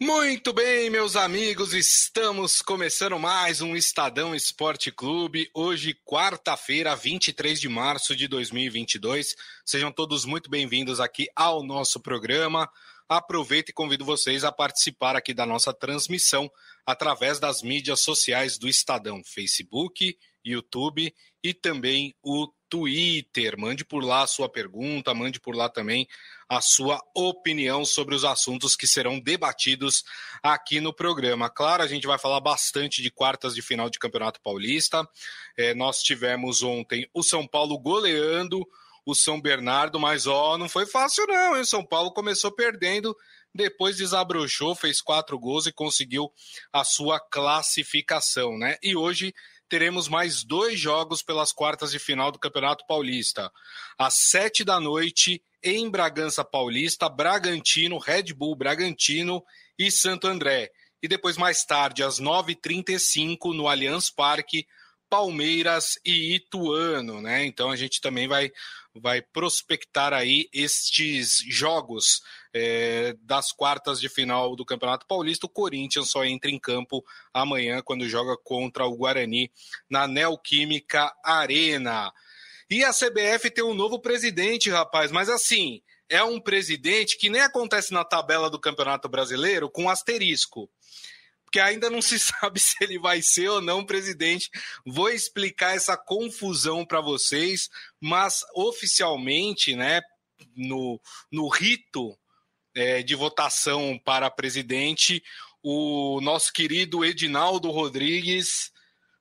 Muito bem, meus amigos, estamos começando mais um Estadão Esporte Clube. Hoje, quarta-feira, 23 de março de 2022. Sejam todos muito bem-vindos aqui ao nosso programa. Aproveito e convido vocês a participar aqui da nossa transmissão através das mídias sociais do Estadão, Facebook, YouTube e também o Twitter. Mande por lá a sua pergunta, mande por lá também a sua opinião sobre os assuntos que serão debatidos aqui no programa. Claro, a gente vai falar bastante de quartas de final de Campeonato Paulista. É, nós tivemos ontem o São Paulo goleando o São Bernardo, mas ó, não foi fácil não, hein? São Paulo começou perdendo, depois desabrochou, fez quatro gols e conseguiu a sua classificação, né? E hoje teremos mais dois jogos pelas quartas de final do Campeonato Paulista. Às sete da noite, em Bragança Paulista, Bragantino, Red Bull Bragantino e Santo André. E depois, mais tarde, às 9h35, no Allianz Parque, Palmeiras e Ituano, né? Então a gente também vai, vai prospectar aí estes jogos é, das quartas de final do Campeonato Paulista. O Corinthians só entra em campo amanhã quando joga contra o Guarani na Neoquímica Arena. E a CBF tem um novo presidente, rapaz, mas assim, é um presidente que nem acontece na tabela do Campeonato Brasileiro com asterisco porque ainda não se sabe se ele vai ser ou não presidente. Vou explicar essa confusão para vocês, mas oficialmente, né, no, no rito é, de votação para presidente, o nosso querido Edinaldo Rodrigues,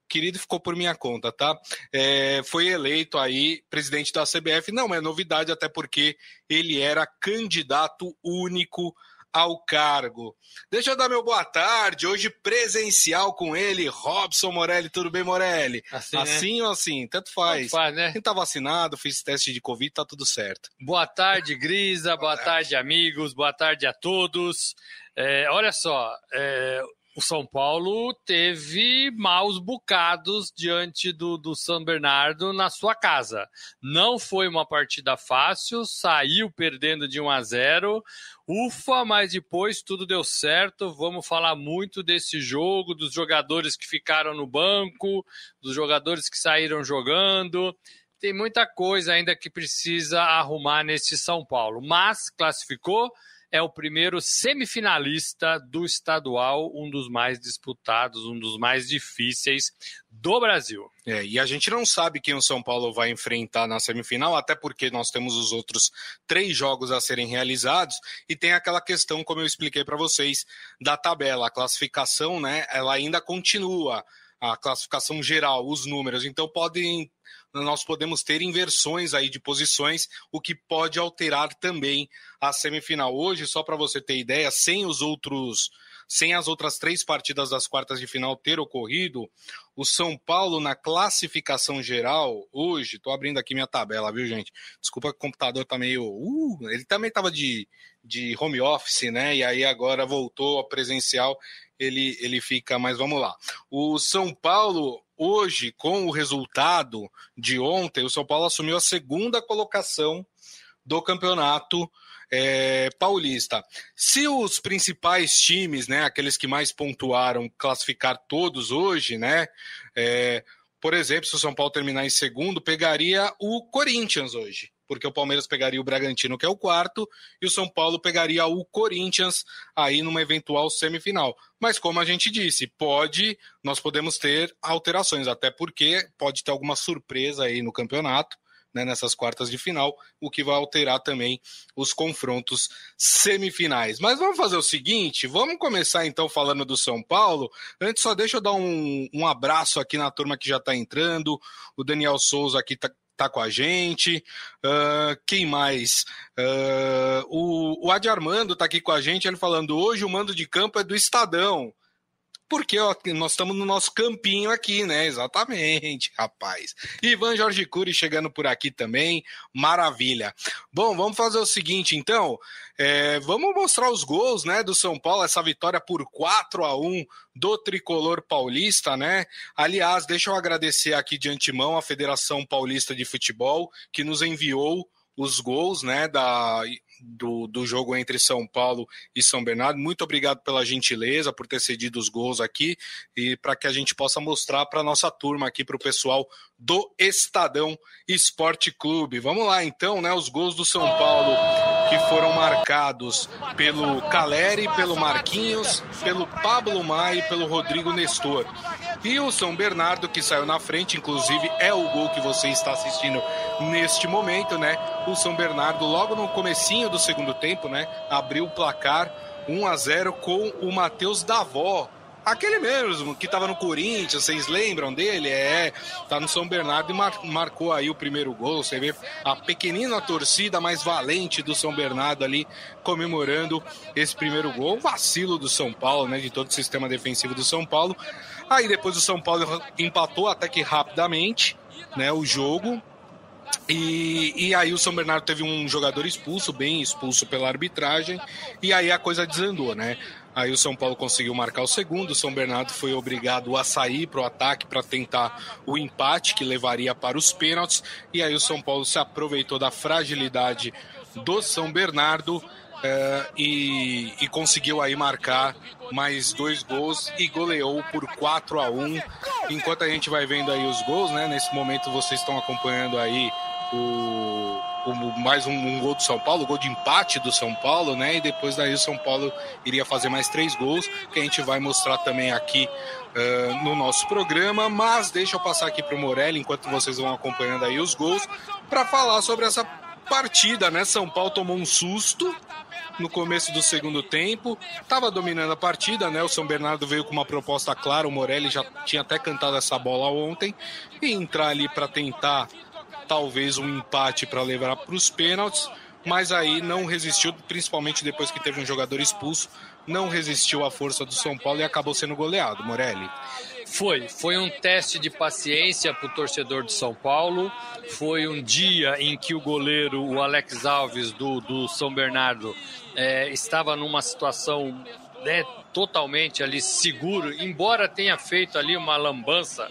querido ficou por minha conta, tá? É, foi eleito aí presidente da CBF. Não é novidade, até porque ele era candidato único ao cargo. Deixa eu dar meu boa tarde, hoje presencial com ele, Robson Morelli. Tudo bem, Morelli? Assim, assim né? ou assim? Tanto faz. Tanto faz, né? Quem tá vacinado, fez teste de Covid, tá tudo certo. Boa tarde, Grisa. boa, boa tarde. tarde. amigos. Boa tarde a todos. É, olha só, é, o São Paulo teve maus bocados diante do, do São Bernardo na sua casa. Não foi uma partida fácil, saiu perdendo de 1 a 0. Ufa, mas depois tudo deu certo. Vamos falar muito desse jogo, dos jogadores que ficaram no banco, dos jogadores que saíram jogando. Tem muita coisa ainda que precisa arrumar nesse São Paulo, mas classificou é o primeiro semifinalista do estadual, um dos mais disputados, um dos mais difíceis do Brasil. É, e a gente não sabe quem o São Paulo vai enfrentar na semifinal, até porque nós temos os outros três jogos a serem realizados e tem aquela questão, como eu expliquei para vocês, da tabela, a classificação, né? Ela ainda continua a classificação geral, os números. Então podem nós podemos ter inversões aí de posições, o que pode alterar também a semifinal. Hoje, só para você ter ideia, sem os outros sem as outras três partidas das quartas de final ter ocorrido, o São Paulo na classificação geral, hoje, estou abrindo aqui minha tabela, viu, gente? Desculpa que o computador tá meio. Uh, ele também estava de, de home office, né? E aí agora voltou a presencial, ele, ele fica, mas vamos lá. O São Paulo hoje, com o resultado de ontem, o São Paulo assumiu a segunda colocação do campeonato é, paulista. Se os principais times, né, aqueles que mais pontuaram, classificar todos hoje, né, é, por exemplo, se o São Paulo terminar em segundo, pegaria o Corinthians hoje porque o Palmeiras pegaria o Bragantino, que é o quarto, e o São Paulo pegaria o Corinthians aí numa eventual semifinal. Mas como a gente disse, pode, nós podemos ter alterações, até porque pode ter alguma surpresa aí no campeonato. Né, nessas quartas de final, o que vai alterar também os confrontos semifinais. Mas vamos fazer o seguinte: vamos começar então falando do São Paulo. Antes, só deixa eu dar um, um abraço aqui na turma que já está entrando. O Daniel Souza aqui está tá com a gente. Uh, quem mais? Uh, o, o Adi Armando tá aqui com a gente, ele falando: hoje o mando de campo é do Estadão. Porque ó, nós estamos no nosso campinho aqui, né? Exatamente, rapaz. Ivan Jorge Cury chegando por aqui também, maravilha. Bom, vamos fazer o seguinte, então. É, vamos mostrar os gols, né, do São Paulo, essa vitória por 4 a 1 do tricolor paulista, né? Aliás, deixa eu agradecer aqui de antemão a Federação Paulista de Futebol que nos enviou os gols né, da, do, do jogo entre São Paulo e São Bernardo. Muito obrigado pela gentileza, por ter cedido os gols aqui e para que a gente possa mostrar para a nossa turma aqui, para o pessoal do Estadão Esporte Clube. Vamos lá então, né? Os gols do São Paulo que foram marcados pelo Caleri, pelo Marquinhos, pelo Pablo Mai e pelo Rodrigo Nestor. E o São Bernardo, que saiu na frente, inclusive é o gol que você está assistindo neste momento, né? O São Bernardo, logo no comecinho do segundo tempo, né? Abriu o placar 1 a 0 com o Matheus Davó, Aquele mesmo, que estava no Corinthians, vocês lembram dele? É, tá no São Bernardo e mar, marcou aí o primeiro gol. Você vê a pequenina torcida mais valente do São Bernardo ali comemorando esse primeiro gol. Vacilo do São Paulo, né? De todo o sistema defensivo do São Paulo. Aí depois o São Paulo empatou até que rapidamente, né? O jogo. E, e, aí o São Bernardo teve um jogador expulso, bem expulso pela arbitragem, e aí a coisa desandou, né? Aí o São Paulo conseguiu marcar o segundo. O São Bernardo foi obrigado a sair para o ataque para tentar o empate que levaria para os pênaltis. E aí o São Paulo se aproveitou da fragilidade do São Bernardo uh, e, e, conseguiu aí marcar mais dois gols e goleou por 4 a 1 Enquanto a gente vai vendo aí os gols, né? Nesse momento vocês estão acompanhando aí o, mais um, um, gol do São Paulo, gol de empate do São Paulo, né? E depois daí o São Paulo iria fazer mais três gols, que a gente vai mostrar também aqui uh, no nosso programa. Mas deixa eu passar aqui para o Morelli, enquanto vocês vão acompanhando aí os gols, para falar sobre essa partida, né? São Paulo tomou um susto no começo do segundo tempo, estava dominando a partida, né? O São Bernardo veio com uma proposta clara, o Morelli já tinha até cantado essa bola ontem, e entrar ali para tentar talvez um empate para levar para os pênaltis, mas aí não resistiu, principalmente depois que teve um jogador expulso, não resistiu à força do São Paulo e acabou sendo goleado, Morelli. Foi, foi um teste de paciência para o torcedor de São Paulo. Foi um dia em que o goleiro, o Alex Alves do, do São Bernardo, é, estava numa situação né, totalmente ali seguro, embora tenha feito ali uma lambança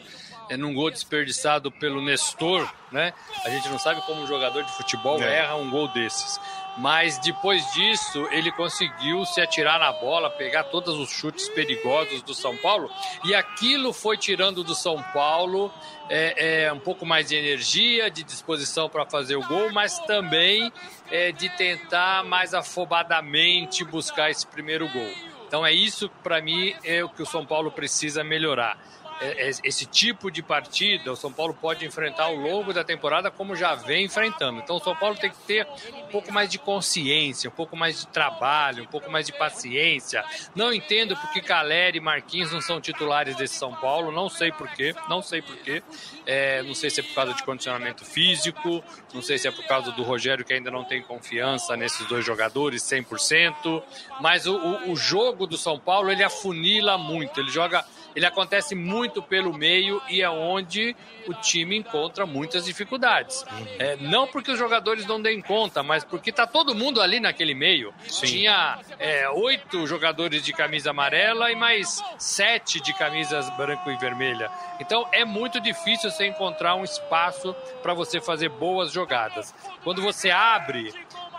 é, num gol desperdiçado pelo Nestor, né? A gente não sabe como um jogador de futebol é. erra um gol desses. Mas depois disso, ele conseguiu se atirar na bola, pegar todos os chutes perigosos do São Paulo, e aquilo foi tirando do São Paulo é, é um pouco mais de energia, de disposição para fazer o gol, mas também é, de tentar mais afobadamente buscar esse primeiro gol. Então é isso, para mim, é o que o São Paulo precisa melhorar esse tipo de partida o São Paulo pode enfrentar ao longo da temporada, como já vem enfrentando. Então o São Paulo tem que ter um pouco mais de consciência, um pouco mais de trabalho, um pouco mais de paciência. Não entendo porque Caleri e Marquinhos não são titulares desse São Paulo, não sei porquê, não sei porquê. É, não sei se é por causa de condicionamento físico, não sei se é por causa do Rogério que ainda não tem confiança nesses dois jogadores 100%, mas o, o, o jogo do São Paulo ele afunila muito, ele joga ele acontece muito pelo meio e é onde o time encontra muitas dificuldades. Uhum. É, não porque os jogadores não deem conta, mas porque tá todo mundo ali naquele meio. Sim. Tinha é, oito jogadores de camisa amarela e mais sete de camisas branco e vermelha. Então é muito difícil você encontrar um espaço para você fazer boas jogadas. Quando você abre,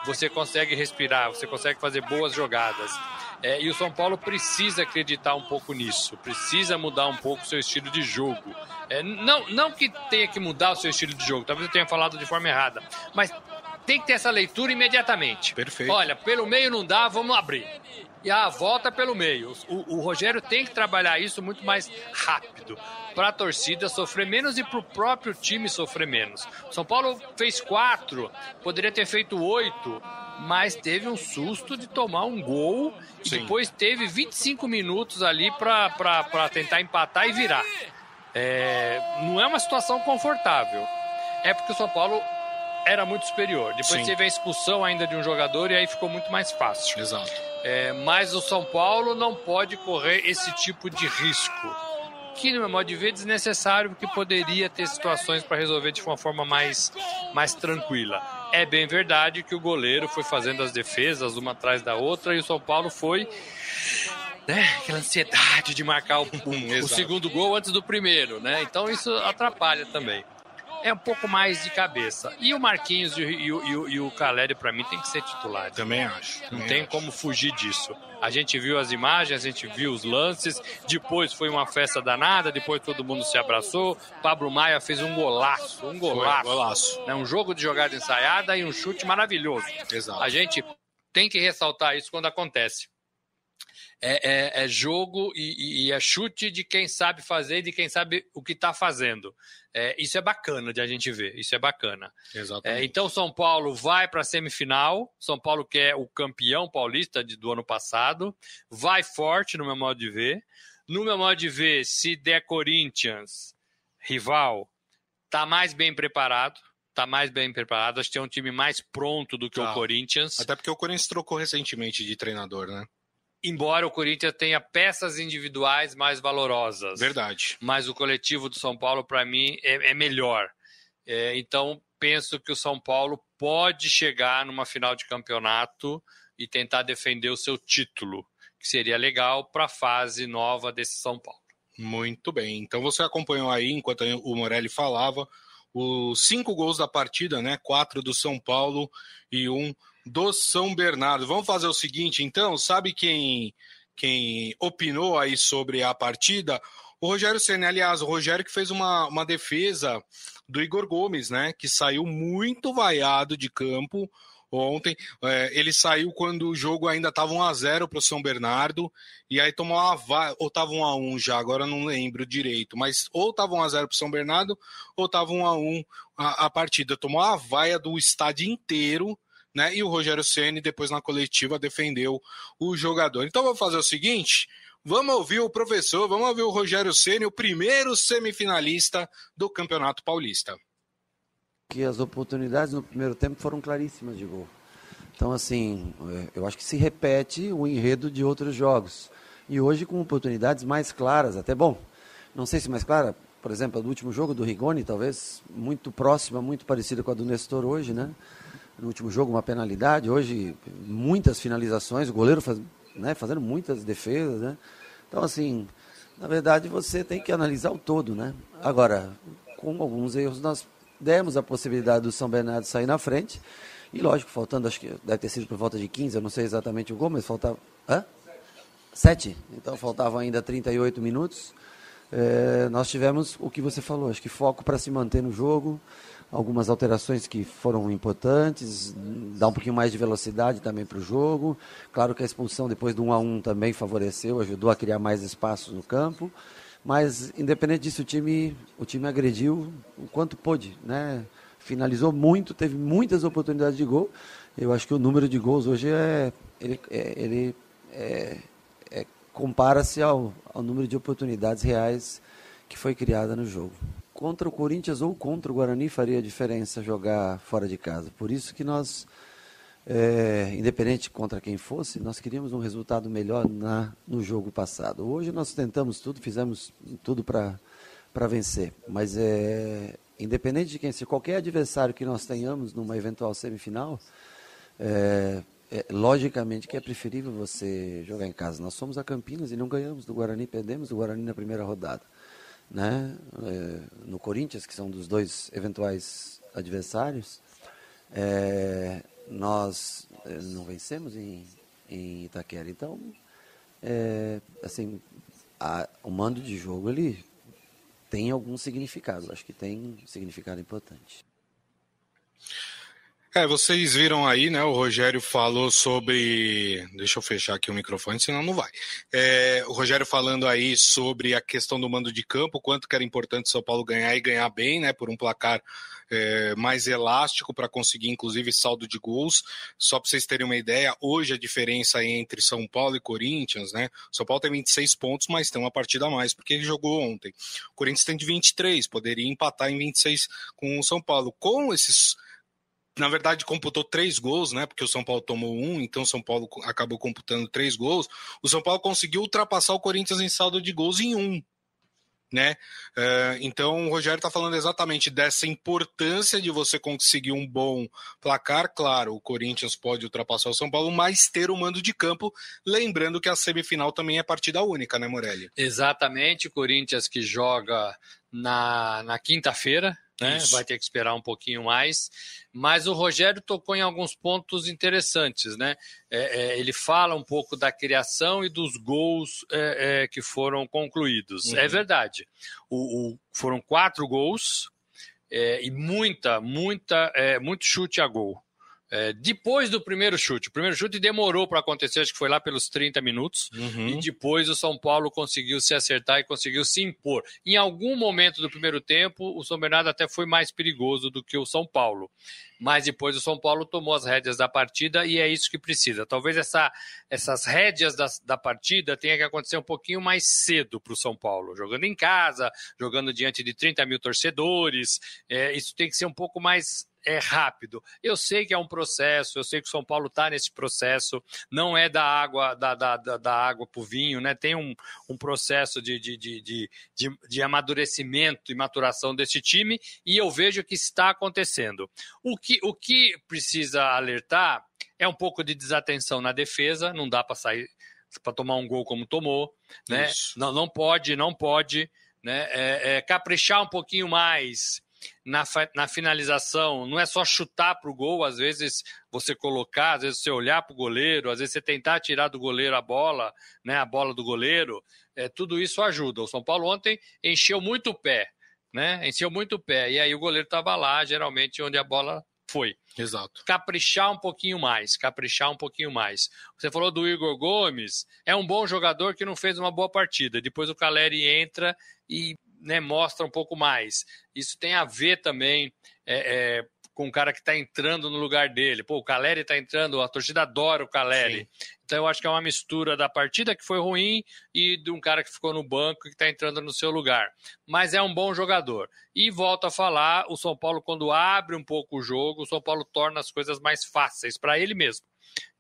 você consegue respirar, você consegue fazer boas jogadas. É, e o São Paulo precisa acreditar um pouco nisso, precisa mudar um pouco o seu estilo de jogo. É, não, não que tenha que mudar o seu estilo de jogo, talvez eu tenha falado de forma errada, mas tem que ter essa leitura imediatamente. Perfeito. Olha, pelo meio não dá, vamos abrir. E a volta pelo meio. O, o Rogério tem que trabalhar isso muito mais rápido para a torcida sofrer menos e para o próprio time sofrer menos. São Paulo fez quatro, poderia ter feito oito mas teve um susto de tomar um gol e depois teve 25 minutos ali para tentar empatar e virar. É, não é uma situação confortável. É porque o São Paulo era muito superior. Depois Sim. teve a expulsão ainda de um jogador e aí ficou muito mais fácil. Exato. É, mas o São Paulo não pode correr esse tipo de risco. Que, no meu modo de ver, é desnecessário, porque poderia ter situações para resolver de uma forma mais, mais tranquila. É bem verdade que o goleiro foi fazendo as defesas uma atrás da outra e o São Paulo foi né, aquela ansiedade de marcar o, o segundo gol antes do primeiro, né? Então isso atrapalha também. É um pouco mais de cabeça. E o Marquinhos e, e, e, e o Caleri, para mim, tem que ser titular. Também acho. Não também tem acho. como fugir disso. A gente viu as imagens, a gente viu os lances, depois foi uma festa danada, depois todo mundo se abraçou. Pablo Maia fez um golaço, um golaço. Foi, golaço. Né? Um jogo de jogada ensaiada e um chute maravilhoso. Exato. A gente tem que ressaltar isso quando acontece. É, é, é jogo e, e, é chute de quem sabe fazer e de quem sabe o que está fazendo. É, isso é bacana de a gente ver, isso é bacana. É, então, São Paulo vai para a semifinal. São Paulo, que é o campeão paulista de, do ano passado, vai forte, no meu modo de ver. No meu modo de ver, se der Corinthians, rival, tá mais bem preparado. Tá mais bem preparado, acho que tem um time mais pronto do que tá. o Corinthians. Até porque o Corinthians trocou recentemente de treinador, né? Embora o Corinthians tenha peças individuais mais valorosas. Verdade. Mas o coletivo do São Paulo, para mim, é, é melhor. É, então, penso que o São Paulo pode chegar numa final de campeonato e tentar defender o seu título, que seria legal para a fase nova desse São Paulo. Muito bem. Então você acompanhou aí, enquanto o Morelli falava, os cinco gols da partida, né? Quatro do São Paulo e um do São Bernardo. Vamos fazer o seguinte, então, sabe quem quem opinou aí sobre a partida? O Rogério Senna, aliás, o Rogério que fez uma, uma defesa do Igor Gomes, né? Que saiu muito vaiado de campo ontem. É, ele saiu quando o jogo ainda estava 1 a 0 para o São Bernardo e aí tomou uma va... ou estava 1 a 1 já, agora não lembro direito, mas ou estava 1 a 0 para o São Bernardo ou estava 1 a 1 a, a partida. Tomou a vaia do estádio inteiro né? E o Rogério Ceni depois na coletiva defendeu o jogador. Então vamos fazer o seguinte, vamos ouvir o professor, vamos ouvir o Rogério Ceni, o primeiro semifinalista do Campeonato Paulista. Que as oportunidades no primeiro tempo foram claríssimas de gol. Então assim, eu acho que se repete o enredo de outros jogos. E hoje com oportunidades mais claras, até bom. Não sei se mais clara, por exemplo, do último jogo do Rigoni, talvez muito próxima, muito parecida com a do Nestor hoje, né? No último jogo uma penalidade, hoje muitas finalizações, o goleiro faz, né, fazendo muitas defesas, né? Então, assim, na verdade você tem que analisar o todo, né? Agora, com alguns erros, nós demos a possibilidade do São Bernardo sair na frente, e lógico, faltando, acho que deve ter sido por volta de 15, eu não sei exatamente o gol, mas faltava... Hã? Sete? Então faltavam ainda 38 minutos. É, nós tivemos o que você falou, acho que foco para se manter no jogo, algumas alterações que foram importantes, dá um pouquinho mais de velocidade também para o jogo. Claro que a expulsão depois do 1 a 1 também favoreceu, ajudou a criar mais espaços no campo. Mas independente disso, o time, o time agrediu o quanto pôde, né? Finalizou muito, teve muitas oportunidades de gol. Eu acho que o número de gols hoje é ele, é, ele é, é, compara-se ao, ao número de oportunidades reais que foi criada no jogo contra o Corinthians ou contra o Guarani faria diferença jogar fora de casa. Por isso que nós, é, independente contra quem fosse, nós queríamos um resultado melhor na, no jogo passado. Hoje nós tentamos tudo, fizemos tudo para vencer. Mas é, independente de quem seja, qualquer adversário que nós tenhamos numa eventual semifinal, é, é, logicamente que é preferível você jogar em casa. Nós somos a Campinas e não ganhamos do Guarani, perdemos do Guarani na primeira rodada né, é, no Corinthians, que são dos dois eventuais adversários, é, nós é, não vencemos em, em Itaquera. Então, é, assim, a, o mando de jogo ele tem algum significado. Acho que tem um significado importante. É, vocês viram aí, né? O Rogério falou sobre. Deixa eu fechar aqui o microfone, senão não vai. É, o Rogério falando aí sobre a questão do mando de campo, quanto que era importante São Paulo ganhar e ganhar bem, né? Por um placar é, mais elástico para conseguir, inclusive, saldo de gols. Só para vocês terem uma ideia, hoje a diferença entre São Paulo e Corinthians, né? São Paulo tem 26 pontos, mas tem uma partida a mais, porque ele jogou ontem. O Corinthians tem de 23, poderia empatar em 26 com o São Paulo. Com esses na verdade, computou três gols, né? Porque o São Paulo tomou um, então o São Paulo acabou computando três gols. O São Paulo conseguiu ultrapassar o Corinthians em saldo de gols em um. Né? Uh, então o Rogério está falando exatamente dessa importância de você conseguir um bom placar. Claro, o Corinthians pode ultrapassar o São Paulo, mas ter o mando de campo, lembrando que a semifinal também é partida única, né, Morelli? Exatamente, o Corinthians que joga na, na quinta-feira, né? Vai ter que esperar um pouquinho mais. Mas o Rogério tocou em alguns pontos interessantes, né? É, é, ele fala um pouco da criação e dos gols é, é que foram concluídos. É uhum. É verdade. O, o, foram quatro gols é, e muita, muita, muito chute a gol. É, depois do primeiro chute, o primeiro chute demorou para acontecer, acho que foi lá pelos 30 minutos, uhum. e depois o São Paulo conseguiu se acertar e conseguiu se impor. Em algum momento do primeiro tempo, o São Bernardo até foi mais perigoso do que o São Paulo, mas depois o São Paulo tomou as rédeas da partida e é isso que precisa. Talvez essa, essas rédeas da, da partida tenha que acontecer um pouquinho mais cedo para o São Paulo, jogando em casa, jogando diante de 30 mil torcedores, é, isso tem que ser um pouco mais é rápido. Eu sei que é um processo, eu sei que o São Paulo está nesse processo, não é da água da, da, da, da água para o vinho, né? Tem um, um processo de, de, de, de, de amadurecimento e maturação desse time, e eu vejo que está acontecendo. O que, o que precisa alertar é um pouco de desatenção na defesa, não dá para sair para tomar um gol como tomou, né? Não, não pode, não pode, né? É, é, caprichar um pouquinho mais na, na finalização, não é só chutar para o gol, às vezes você colocar, às vezes você olhar para o goleiro, às vezes você tentar tirar do goleiro a bola, né, a bola do goleiro, é, tudo isso ajuda. O São Paulo ontem encheu muito o pé, né? Encheu muito o pé, e aí o goleiro estava lá, geralmente onde a bola foi. Exato. Caprichar um pouquinho mais, caprichar um pouquinho mais. Você falou do Igor Gomes, é um bom jogador que não fez uma boa partida. Depois o Caleri entra e né, mostra um pouco mais. Isso tem a ver também é, é, com o cara que está entrando no lugar dele. Pô, o Caleri está entrando, a torcida adora o Caleri. Sim. Então eu acho que é uma mistura da partida que foi ruim e de um cara que ficou no banco e que está entrando no seu lugar. Mas é um bom jogador. E volto a falar, o São Paulo, quando abre um pouco o jogo, o São Paulo torna as coisas mais fáceis para ele mesmo.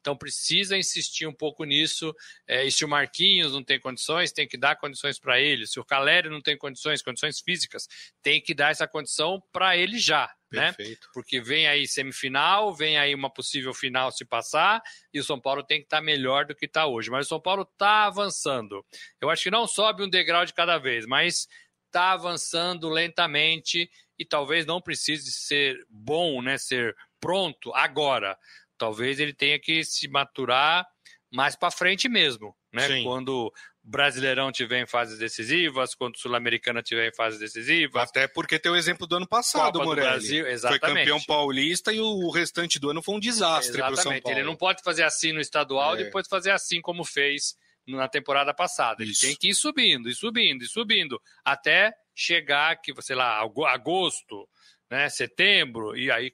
Então precisa insistir um pouco nisso. É, e se o Marquinhos não tem condições, tem que dar condições para ele. Se o Calério não tem condições, condições físicas, tem que dar essa condição para ele já. Né? Perfeito. Né? Porque vem aí semifinal, vem aí uma possível final se passar, e o São Paulo tem que estar tá melhor do que está hoje. Mas o São Paulo está avançando. Eu acho que não sobe um degrau de cada vez, mas está avançando lentamente e talvez não precise ser bom, né, ser pronto agora. Talvez ele tenha que se maturar mais para frente mesmo, né? Sim. Quando o Brasileirão tiver em fases decisivas, quando o Sul-Americana tiver em fases decisivas. Até porque tem o exemplo do ano passado, Copa Morelli. Brasil, exatamente. Foi campeão paulista e o restante do ano foi um desastre para o São Paulo. Ele não pode fazer assim no estadual é. e depois fazer assim como fez na temporada passada. Ele Isso. tem que ir subindo, e subindo, e subindo, até chegar que, sei lá, agosto, né, setembro, e aí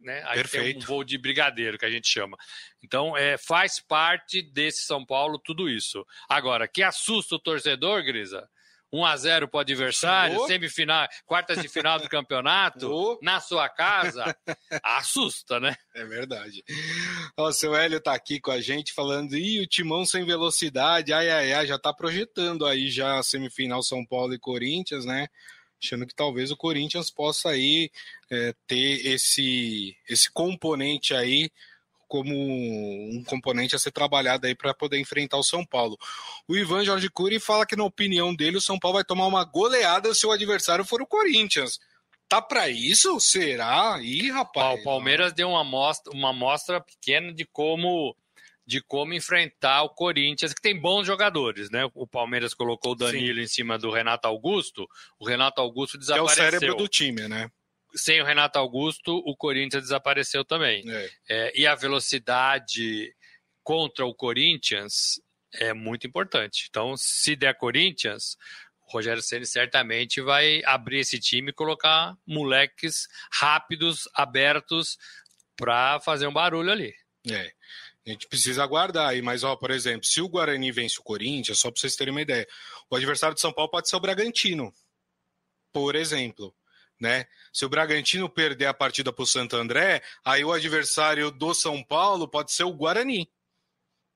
né? Aí Perfeito. tem um voo de brigadeiro que a gente chama. Então, é, faz parte desse São Paulo tudo isso. Agora, que assusta o torcedor, Grisa? 1 a 0 para o adversário, oh. semifinal, quartas de final do campeonato, oh. na sua casa, assusta, né? É verdade. O seu Hélio tá aqui com a gente falando, e o Timão sem velocidade, ai, ai, ai, já tá projetando aí já a semifinal São Paulo e Corinthians, né? Achando que talvez o Corinthians possa aí é, ter esse, esse componente aí como um componente a ser trabalhado aí para poder enfrentar o São Paulo. O Ivan Jorge Cury fala que na opinião dele o São Paulo vai tomar uma goleada se o adversário for o Corinthians. Tá para isso? Será? Ih, rapaz. o Palmeiras deu uma amostra, uma amostra pequena de como de como enfrentar o Corinthians, que tem bons jogadores, né? O Palmeiras colocou o Danilo Sim. em cima do Renato Augusto, o Renato Augusto desapareceu. Que é o cérebro do time, né? Sem o Renato Augusto, o Corinthians desapareceu também. É. É, e a velocidade contra o Corinthians é muito importante. Então, se der Corinthians, o Rogério Ceni certamente vai abrir esse time e colocar moleques rápidos, abertos, para fazer um barulho ali. É. A gente precisa aguardar aí, mas, ó, por exemplo, se o Guarani vence o Corinthians, só para vocês terem uma ideia, o adversário de São Paulo pode ser o Bragantino, por exemplo. Né? Se o Bragantino perder a partida para o Santo André, aí o adversário do São Paulo pode ser o Guarani.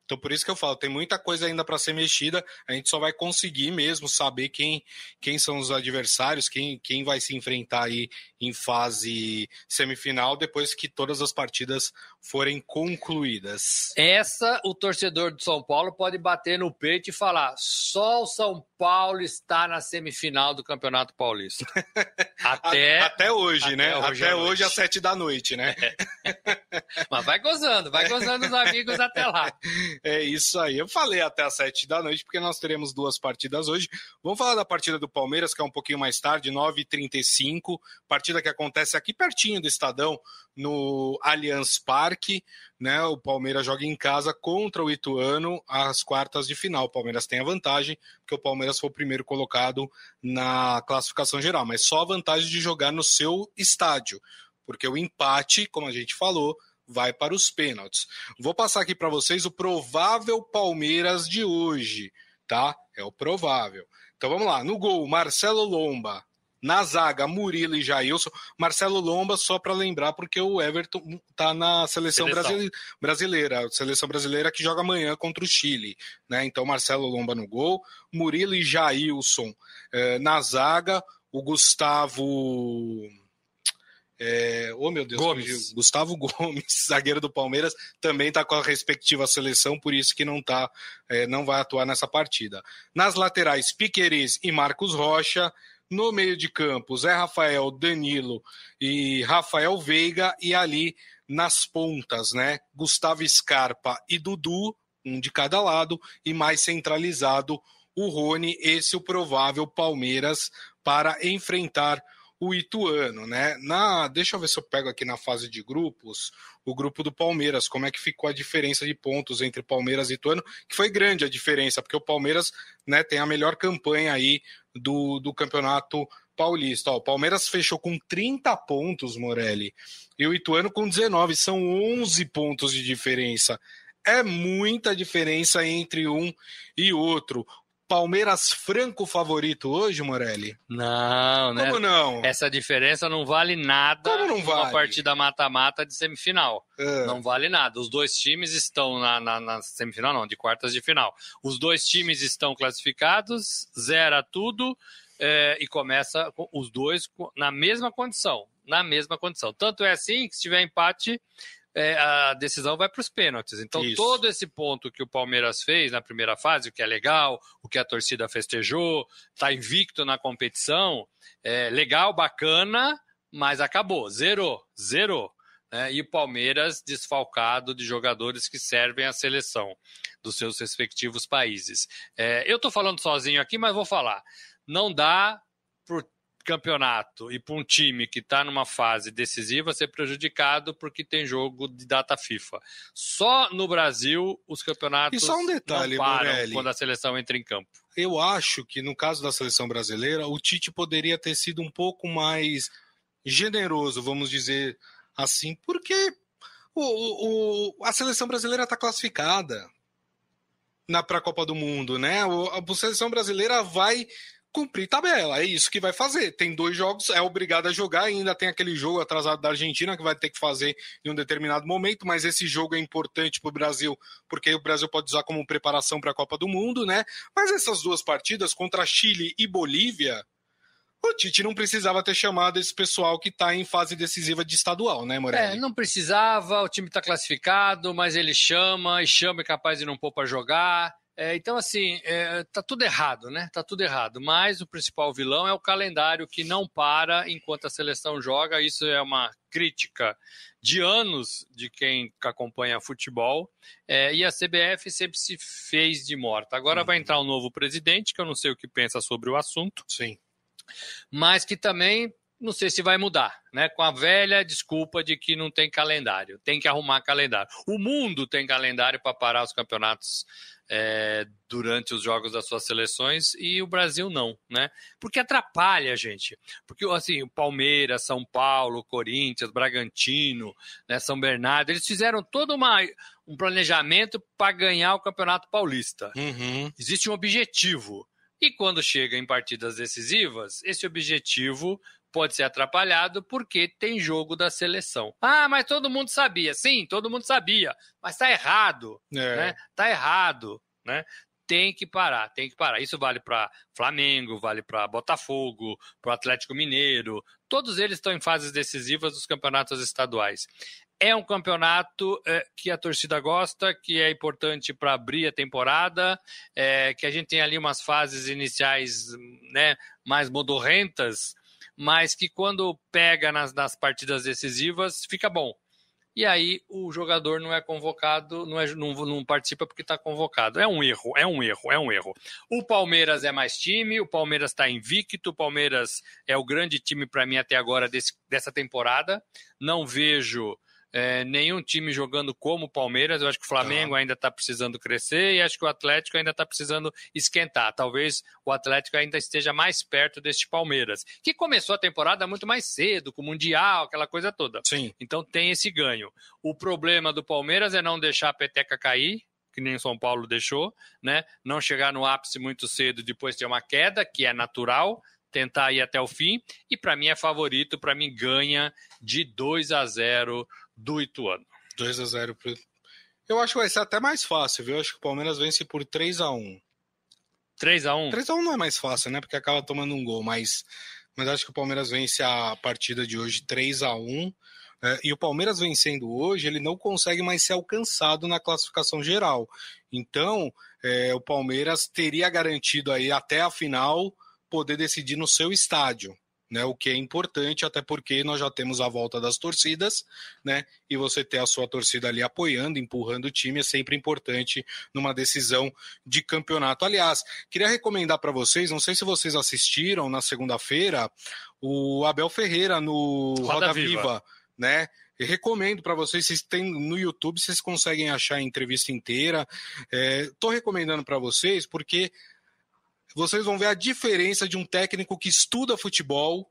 Então, por isso que eu falo, tem muita coisa ainda para ser mexida. A gente só vai conseguir mesmo saber quem, quem são os adversários, quem, quem vai se enfrentar aí em fase semifinal, depois que todas as partidas forem concluídas. Essa o torcedor do São Paulo pode bater no peito e falar: só o São Paulo está na semifinal do Campeonato Paulista. Até, até hoje, até né? Hoje até hoje às sete da noite, né? É. Mas vai gozando, vai gozando os amigos até lá. É isso aí. Eu falei até às sete da noite, porque nós teremos duas partidas hoje. Vamos falar da partida do Palmeiras, que é um pouquinho mais tarde, 9h35. Partida que acontece aqui pertinho do Estadão, no Allianz Parque. Né, o Palmeiras joga em casa contra o Ituano às quartas de final. O Palmeiras tem a vantagem, porque o Palmeiras foi o primeiro colocado na classificação geral, mas só a vantagem de jogar no seu estádio, porque o empate, como a gente falou, vai para os pênaltis. Vou passar aqui para vocês o provável Palmeiras de hoje, tá? É o provável. Então vamos lá. No gol, Marcelo Lomba. Na zaga, Murilo e Jailson. Marcelo Lomba, só para lembrar, porque o Everton tá na seleção, seleção. brasileira, seleção brasileira que joga amanhã contra o Chile. Né? Então, Marcelo Lomba no gol, Murilo e Jailson eh, na zaga, o Gustavo. É, oh meu Deus, Gomes. Gustavo Gomes, zagueiro do Palmeiras, também está com a respectiva seleção, por isso que não tá, é, não vai atuar nessa partida. Nas laterais, Piqueires e Marcos Rocha. No meio de campo, Zé Rafael, Danilo e Rafael Veiga. E ali nas pontas, né? Gustavo Scarpa e Dudu, um de cada lado, e mais centralizado o Rony, esse o provável Palmeiras para enfrentar o Ituano, né? Na, deixa eu ver se eu pego aqui na fase de grupos o grupo do Palmeiras, como é que ficou a diferença de pontos entre Palmeiras e Ituano, que foi grande a diferença, porque o Palmeiras, né, tem a melhor campanha aí do, do campeonato paulista. Ó, o Palmeiras fechou com 30 pontos, Morelli, e o Ituano com 19, são 11 pontos de diferença. É muita diferença entre um e outro. Palmeiras franco favorito hoje, Morelli? Não, né? Como não? Essa diferença não vale nada Como não vale? uma partida mata-mata de semifinal. É. Não vale nada. Os dois times estão na, na, na, semifinal, não, de quartas de final. Os dois times estão classificados, zera tudo é, e começa os dois na mesma condição. Na mesma condição. Tanto é assim que se tiver empate, é, a decisão vai para os pênaltis. Então, Isso. todo esse ponto que o Palmeiras fez na primeira fase, o que é legal, o que a torcida festejou, está invicto na competição, é legal, bacana, mas acabou, zerou, zerou. Né? E o Palmeiras desfalcado de jogadores que servem à seleção dos seus respectivos países. É, eu estou falando sozinho aqui, mas vou falar. Não dá por campeonato e para um time que está numa fase decisiva ser prejudicado porque tem jogo de data FIFA. Só no Brasil os campeonatos e só um detalhe, não param Morelli. quando a seleção entra em campo. Eu acho que no caso da seleção brasileira, o Tite poderia ter sido um pouco mais generoso, vamos dizer assim, porque o, o a seleção brasileira está classificada para a Copa do Mundo, né? A seleção brasileira vai cumprir tabela. É isso que vai fazer. Tem dois jogos, é obrigado a jogar. Ainda tem aquele jogo atrasado da Argentina que vai ter que fazer em um determinado momento. Mas esse jogo é importante para o Brasil, porque o Brasil pode usar como preparação para a Copa do Mundo, né? Mas essas duas partidas contra Chile e Bolívia. O Tite não precisava ter chamado esse pessoal que está em fase decisiva de estadual, né, Morelli? É, não precisava, o time está classificado, mas ele chama, e chama é capaz de não pôr para jogar. É, então, assim, é, tá tudo errado, né? Tá tudo errado. Mas o principal vilão é o calendário que não para enquanto a seleção joga. Isso é uma crítica de anos de quem acompanha futebol. É, e a CBF sempre se fez de morta. Agora uhum. vai entrar um novo presidente, que eu não sei o que pensa sobre o assunto. Sim. Mas que também não sei se vai mudar, né? Com a velha desculpa de que não tem calendário, tem que arrumar calendário. O mundo tem calendário para parar os campeonatos é, durante os jogos das suas seleções e o Brasil não, né? Porque atrapalha, gente. Porque assim, o Palmeiras, São Paulo, Corinthians, Bragantino, né, São Bernardo, eles fizeram todo uma, um planejamento para ganhar o Campeonato Paulista. Uhum. Existe um objetivo. E quando chega em partidas decisivas, esse objetivo pode ser atrapalhado porque tem jogo da seleção. Ah, mas todo mundo sabia. Sim, todo mundo sabia, mas está errado, é. né? Tá errado, né? Tem que parar, tem que parar. Isso vale para Flamengo, vale para Botafogo, para o Atlético Mineiro. Todos eles estão em fases decisivas dos campeonatos estaduais. É um campeonato é, que a torcida gosta, que é importante para abrir a temporada, é, que a gente tem ali umas fases iniciais né, mais modorrentas, mas que quando pega nas, nas partidas decisivas fica bom e aí o jogador não é convocado, não, é, não, não participa porque está convocado. É um erro, é um erro, é um erro. O Palmeiras é mais time, o Palmeiras está invicto, o Palmeiras é o grande time para mim até agora desse, dessa temporada. Não vejo é, nenhum time jogando como o Palmeiras. Eu acho que o Flamengo ainda está precisando crescer e acho que o Atlético ainda está precisando esquentar. Talvez o Atlético ainda esteja mais perto deste Palmeiras, que começou a temporada muito mais cedo, com o Mundial, aquela coisa toda. Sim. Então tem esse ganho. O problema do Palmeiras é não deixar a peteca cair, que nem o São Paulo deixou, né? Não chegar no ápice muito cedo, depois ter uma queda, que é natural, tentar ir até o fim. E para mim é favorito, para mim ganha de 2 a 0 do Ituano. 2 a 0 pro... Eu acho que vai ser até mais fácil, viu? Eu acho que o Palmeiras vence por 3 a 1 3 a 1 3 a 1 não é mais fácil, né? Porque acaba tomando um gol, mas, mas acho que o Palmeiras vence a partida de hoje 3 a 1 é, e o Palmeiras vencendo hoje, ele não consegue mais ser alcançado na classificação geral. Então, é, o Palmeiras teria garantido aí até a final poder decidir no seu estádio né? O que é importante, até porque nós já temos a volta das torcidas, né? E você ter a sua torcida ali apoiando, empurrando o time é sempre importante numa decisão de campeonato. Aliás, queria recomendar para vocês, não sei se vocês assistiram na segunda-feira, o Abel Ferreira no Roda, Roda Viva, Viva, né? Eu recomendo para vocês, vocês têm no YouTube, vocês conseguem achar a entrevista inteira. Estou é, recomendando para vocês porque vocês vão ver a diferença de um técnico que estuda futebol,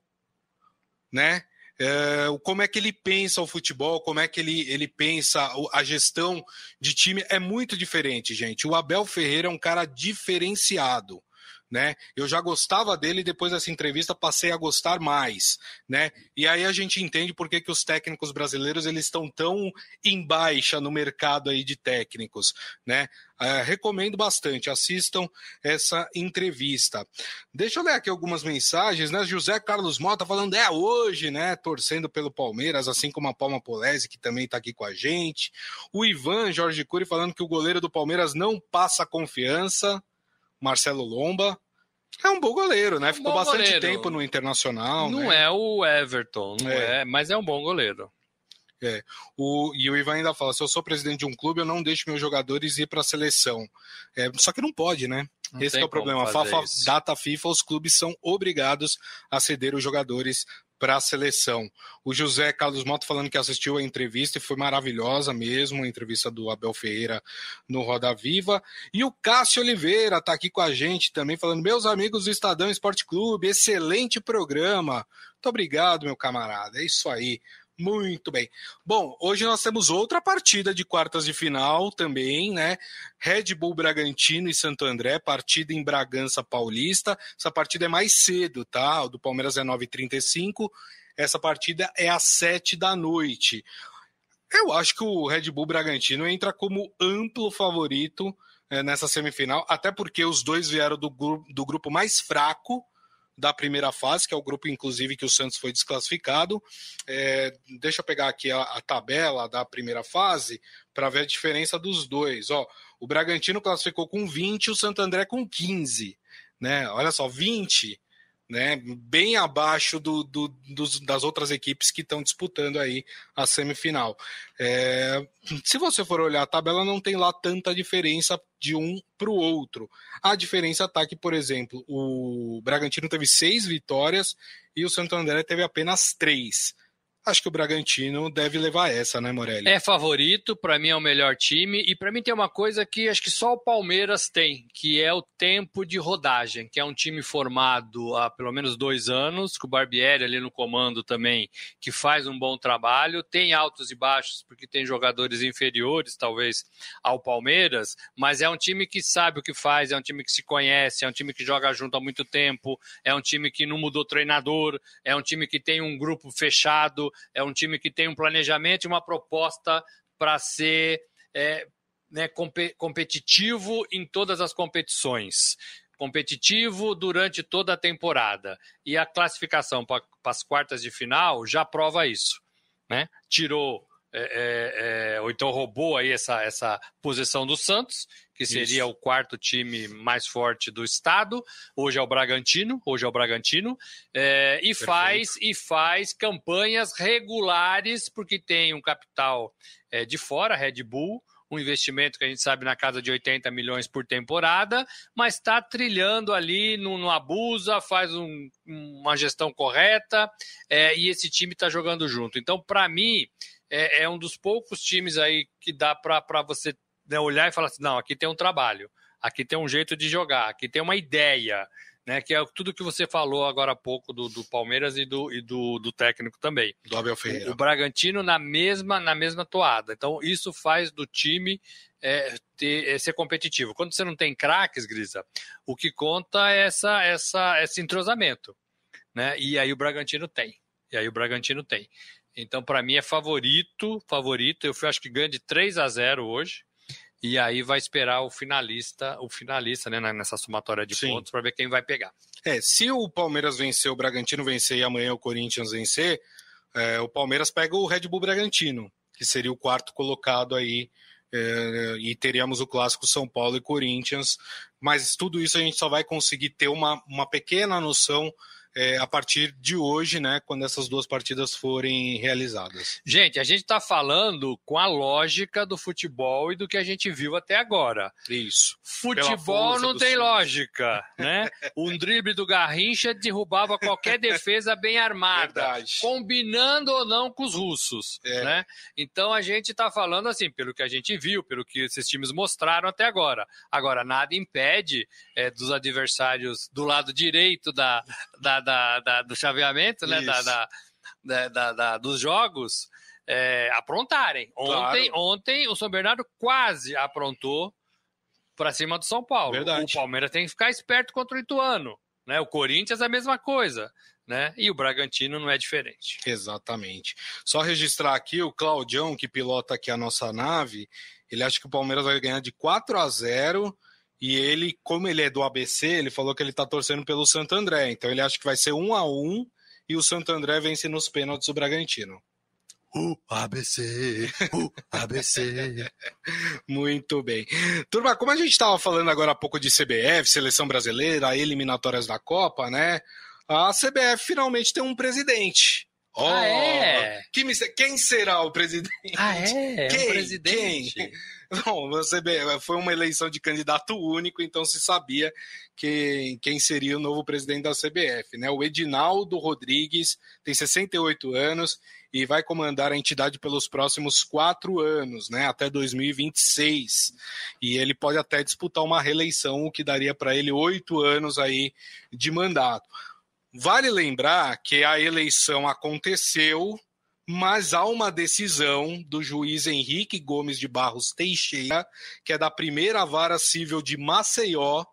né? É, como é que ele pensa o futebol, como é que ele, ele pensa a gestão de time, é muito diferente, gente. O Abel Ferreira é um cara diferenciado né? Eu já gostava dele depois dessa entrevista passei a gostar mais, né? E aí a gente entende por que, que os técnicos brasileiros eles estão tão em baixa no mercado aí de técnicos, né? Uh, recomendo bastante, assistam essa entrevista. Deixa eu ler aqui algumas mensagens, né? José Carlos Mota falando, é hoje, né? Torcendo pelo Palmeiras, assim como a Palma Polese, que também está aqui com a gente. O Ivan Jorge Cury falando que o goleiro do Palmeiras não passa confiança. Marcelo Lomba. É um bom goleiro, né? É um Ficou bastante goleiro. tempo no Internacional. Não né? é o Everton, não é. é. mas é um bom goleiro. É. O, e o Ivan ainda fala: se eu sou presidente de um clube, eu não deixo meus jogadores ir para a seleção. É, só que não pode, né? Não Esse é o problema. A data FIFA, os clubes são obrigados a ceder os jogadores para a seleção. O José Carlos Mota falando que assistiu a entrevista e foi maravilhosa mesmo, a entrevista do Abel Ferreira no Roda Viva. E o Cássio Oliveira está aqui com a gente também, falando: meus amigos do Estadão Esporte Clube, excelente programa. Muito obrigado, meu camarada. É isso aí. Muito bem. Bom, hoje nós temos outra partida de quartas de final também, né? Red Bull Bragantino e Santo André, partida em Bragança Paulista. Essa partida é mais cedo, tá? O do Palmeiras é 9h35. Essa partida é às 7 da noite. Eu acho que o Red Bull Bragantino entra como amplo favorito é, nessa semifinal, até porque os dois vieram do, gru do grupo mais fraco da primeira fase, que é o grupo, inclusive, que o Santos foi desclassificado. É, deixa eu pegar aqui a, a tabela da primeira fase para ver a diferença dos dois. Ó, o Bragantino classificou com 20, o Santo André com 15. Né? Olha só, 20 né, bem abaixo do, do, dos, das outras equipes que estão disputando aí a semifinal. É, se você for olhar a tabela, não tem lá tanta diferença de um para o outro. A diferença está que, por exemplo, o Bragantino teve seis vitórias e o Santo André teve apenas três. Acho que o Bragantino deve levar essa, né, Morelli? É favorito, para mim é o melhor time e para mim tem uma coisa que acho que só o Palmeiras tem, que é o tempo de rodagem, que é um time formado há pelo menos dois anos, com o Barbieri ali no comando também, que faz um bom trabalho, tem altos e baixos porque tem jogadores inferiores talvez ao Palmeiras, mas é um time que sabe o que faz, é um time que se conhece, é um time que joga junto há muito tempo, é um time que não mudou treinador, é um time que tem um grupo fechado é um time que tem um planejamento e uma proposta para ser é, né, competitivo em todas as competições. Competitivo durante toda a temporada. E a classificação para as quartas de final já prova isso. Né? Tirou é, é, é, ou então roubou aí essa, essa posição do Santos, que seria Isso. o quarto time mais forte do estado. Hoje é o Bragantino, hoje é o Bragantino, é, e faz e faz campanhas regulares porque tem um capital é, de fora, Red Bull, um investimento que a gente sabe na casa de 80 milhões por temporada, mas está trilhando ali, não, não abusa, faz um, uma gestão correta é, e esse time está jogando junto. Então, para mim, é, é, um dos poucos times aí que dá para você né, olhar e falar assim: não, aqui tem um trabalho, aqui tem um jeito de jogar, aqui tem uma ideia né? Que é tudo que você falou agora há pouco do, do Palmeiras e, do, e do, do técnico também. Do Abel Ferreira. O, Bragantino na mesma, na mesma toada. Então, isso faz do time é, ter, é, ser competitivo. Quando você não tem craques, Grisa, o que conta é essa, essa, esse entrosamento. Né? E aí o Bragantino tem. E aí o Bragantino tem. Então, para mim, é favorito, favorito. Eu acho que ganha de 3 a 0 hoje e aí vai esperar o finalista, o finalista, né, nessa somatória de Sim. pontos para ver quem vai pegar. É, se o Palmeiras vencer, o Bragantino vencer e amanhã o Corinthians vencer, é, o Palmeiras pega o Red Bull Bragantino, que seria o quarto colocado aí, é, e teríamos o clássico São Paulo e Corinthians, mas tudo isso a gente só vai conseguir ter uma, uma pequena noção é, a partir de hoje, né, quando essas duas partidas forem realizadas. Gente, a gente está falando com a lógica do futebol e do que a gente viu até agora. Isso. Futebol não tem lógica, né? um drible do Garrincha derrubava qualquer defesa bem armada, Verdade. combinando ou não com os russos, é. né? Então a gente está falando assim, pelo que a gente viu, pelo que esses times mostraram até agora. Agora nada impede é, dos adversários do lado direito da, da da, da, do chaveamento, né? Da, da, da, dos jogos, é, aprontarem. Ontem, claro. ontem o São Bernardo quase aprontou para cima do São Paulo. Verdade. O Palmeiras tem que ficar esperto contra o Ituano. Né? O Corinthians é a mesma coisa. Né? E o Bragantino não é diferente. Exatamente. Só registrar aqui o Claudião, que pilota aqui a nossa nave, ele acha que o Palmeiras vai ganhar de 4 a 0 e ele, como ele é do ABC, ele falou que ele está torcendo pelo Santo André. Então ele acha que vai ser um a um e o Santo André vence nos pênaltis do Bragantino. O ABC, o ABC. Muito bem. Turma, como a gente estava falando agora há pouco de CBF, seleção brasileira, eliminatórias da Copa, né? A CBF finalmente tem um presidente. Oh, ah, é? quem será o presidente? Ah, é? Quem? Um presidente. Quem? Não, você foi uma eleição de candidato único, então se sabia que, quem seria o novo presidente da CBF. Né? O Edinaldo Rodrigues tem 68 anos e vai comandar a entidade pelos próximos quatro anos, né, até 2026. E ele pode até disputar uma reeleição, o que daria para ele oito anos aí de mandato. Vale lembrar que a eleição aconteceu mas há uma decisão do juiz Henrique Gomes de Barros Teixeira, que é da primeira vara civil de Maceió.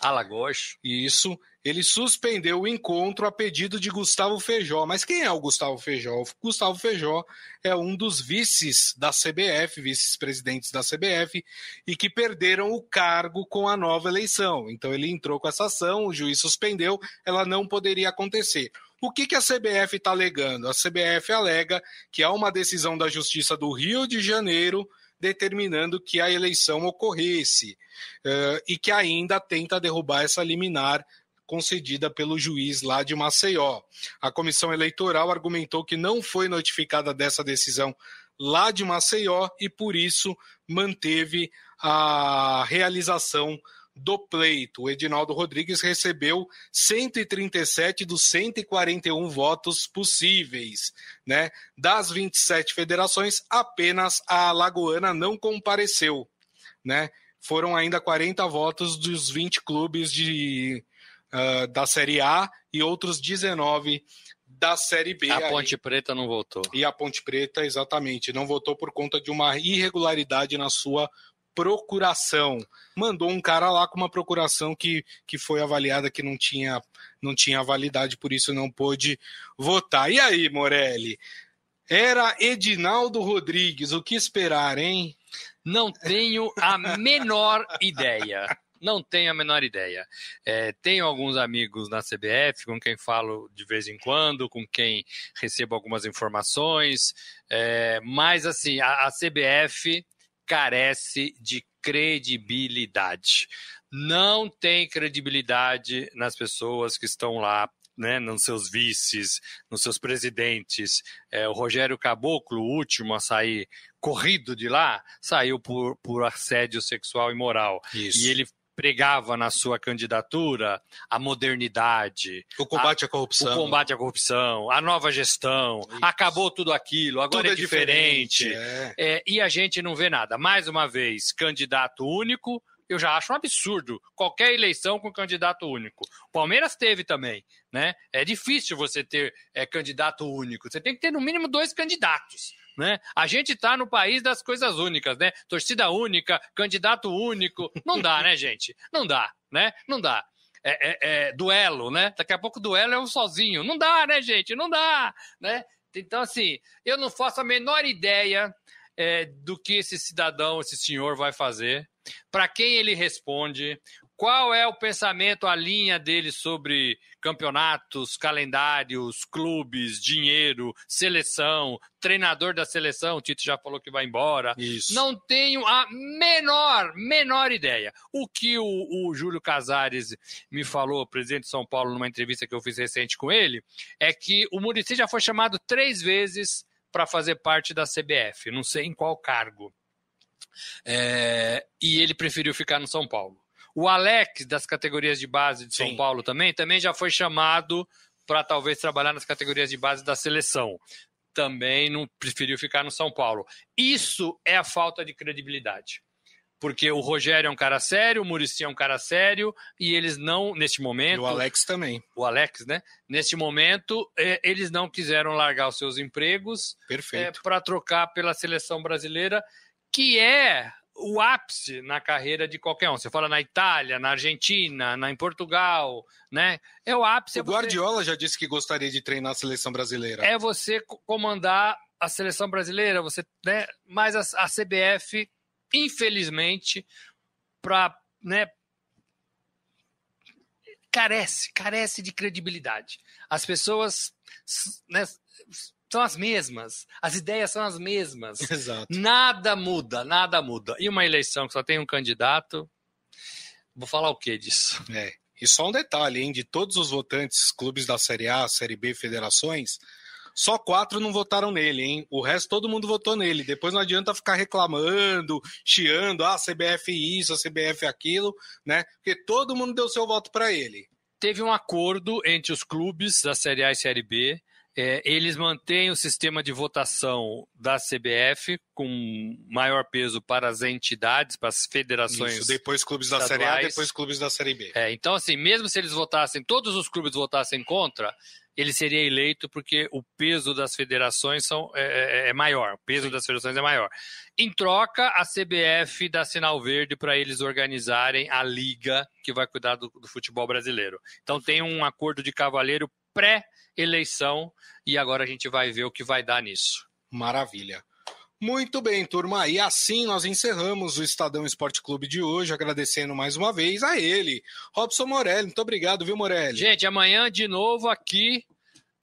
Alagoas. Isso. Ele suspendeu o encontro a pedido de Gustavo Feijó. Mas quem é o Gustavo Feijó? O Gustavo Feijó é um dos vices da CBF, vices-presidentes da CBF, e que perderam o cargo com a nova eleição. Então ele entrou com essa ação, o juiz suspendeu, ela não poderia acontecer. O que, que a CBF está alegando? A CBF alega que há uma decisão da Justiça do Rio de Janeiro determinando que a eleição ocorresse uh, e que ainda tenta derrubar essa liminar concedida pelo juiz lá de Maceió. A comissão eleitoral argumentou que não foi notificada dessa decisão lá de Maceió e por isso manteve a realização do pleito. O Edinaldo Rodrigues recebeu 137 dos 141 votos possíveis. Né? Das 27 federações, apenas a Alagoana não compareceu. Né? Foram ainda 40 votos dos 20 clubes de, uh, da Série A e outros 19 da Série B. A Ponte aí. Preta não votou. E a Ponte Preta, exatamente, não votou por conta de uma irregularidade na sua procuração. Mandou um cara lá com uma procuração que, que foi avaliada que não tinha, não tinha validade, por isso não pôde votar. E aí, Morelli? Era Edinaldo Rodrigues, o que esperar, hein? Não tenho a menor ideia. Não tenho a menor ideia. É, tenho alguns amigos na CBF com quem falo de vez em quando, com quem recebo algumas informações, é, mas assim, a, a CBF carece de credibilidade. Não tem credibilidade nas pessoas que estão lá né, nos seus vices, nos seus presidentes. É, o Rogério Caboclo, o último a sair corrido de lá, saiu por, por assédio sexual e moral. Isso. E ele pregava na sua candidatura a modernidade, o combate a, à corrupção, o combate à corrupção, a nova gestão, Isso. acabou tudo aquilo, agora tudo é, diferente, diferente é. É, e a gente não vê nada. Mais uma vez, candidato único, eu já acho um absurdo qualquer eleição com candidato único. O Palmeiras teve também, né? É difícil você ter é, candidato único. Você tem que ter no mínimo dois candidatos. Né? A gente está no país das coisas únicas, né? Torcida única, candidato único. Não dá, né, gente? Não dá, né? Não dá. É, é, é, duelo, né? Daqui a pouco duelo é um sozinho. Não dá, né, gente? Não dá, né? Então, assim, eu não faço a menor ideia é, do que esse cidadão, esse senhor vai fazer, para quem ele responde, qual é o pensamento, a linha dele sobre campeonatos, calendários, clubes, dinheiro, seleção, treinador da seleção, o Tito já falou que vai embora. Isso. Não tenho a menor, menor ideia. O que o, o Júlio Casares me falou, presidente de São Paulo, numa entrevista que eu fiz recente com ele, é que o Murici já foi chamado três vezes para fazer parte da CBF, não sei em qual cargo. É, e ele preferiu ficar no São Paulo. O Alex, das categorias de base de São Sim. Paulo também, também já foi chamado para talvez trabalhar nas categorias de base da seleção. Também não preferiu ficar no São Paulo. Isso é a falta de credibilidade porque o Rogério é um cara sério, o Murici é um cara sério, e eles não, neste momento. E o Alex também. O Alex, né? Neste momento, é, eles não quiseram largar os seus empregos é, para trocar pela seleção brasileira, que é o ápice na carreira de qualquer um. Você fala na Itália, na Argentina, na, em Portugal, né? É o ápice. O é Guardiola já disse que gostaria de treinar a seleção brasileira. É você comandar a seleção brasileira, você, né? Mas a, a CBF infelizmente, para né, carece, carece de credibilidade. As pessoas né, são as mesmas, as ideias são as mesmas. Exato. Nada muda, nada muda. E uma eleição que só tem um candidato, vou falar o que disso? É. E só um detalhe, hein, de todos os votantes, clubes da Série A, Série B, federações, só quatro não votaram nele, hein? O resto todo mundo votou nele. Depois não adianta ficar reclamando, chiando, ah, CBF isso, a CBF aquilo, né? Porque todo mundo deu seu voto para ele. Teve um acordo entre os clubes da Série A e Série B. É, eles mantêm o sistema de votação da CBF com maior peso para as entidades, para as federações. Isso, depois clubes da estaduais. Série A, depois clubes da Série B. É, então, assim, mesmo se eles votassem, todos os clubes votassem contra, ele seria eleito porque o peso das federações são, é, é, é maior, o peso Sim. das federações é maior. Em troca, a CBF dá sinal verde para eles organizarem a liga que vai cuidar do, do futebol brasileiro. Então tem um acordo de cavalheiro pré-eleição e agora a gente vai ver o que vai dar nisso. Maravilha. Muito bem, turma. E assim nós encerramos o Estadão Esporte Clube de hoje, agradecendo mais uma vez a ele, Robson Morelli. Muito obrigado, viu, Morelli? Gente, amanhã de novo aqui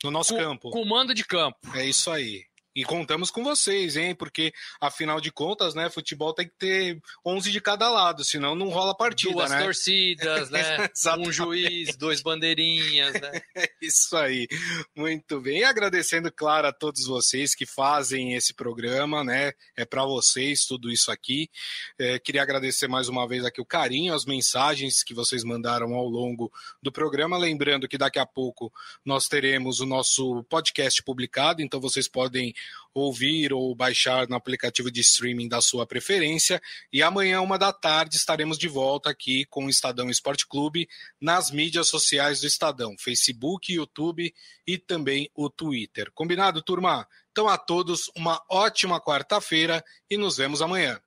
no nosso com, campo. Comando de campo. É isso aí. E contamos com vocês, hein? Porque, afinal de contas, né, futebol tem que ter 11 de cada lado, senão não rola partida, Duas né? torcidas, né? um juiz, dois bandeirinhas, né? É isso aí. Muito bem. E agradecendo, claro, a todos vocês que fazem esse programa, né? É para vocês tudo isso aqui. É, queria agradecer mais uma vez aqui o carinho, as mensagens que vocês mandaram ao longo do programa. Lembrando que daqui a pouco nós teremos o nosso podcast publicado, então vocês podem ouvir ou baixar no aplicativo de streaming da sua preferência. E amanhã, uma da tarde, estaremos de volta aqui com o Estadão Esporte Clube nas mídias sociais do Estadão: Facebook, YouTube e também o Twitter. Combinado, turma? Então, a todos, uma ótima quarta-feira e nos vemos amanhã.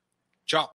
Tchau.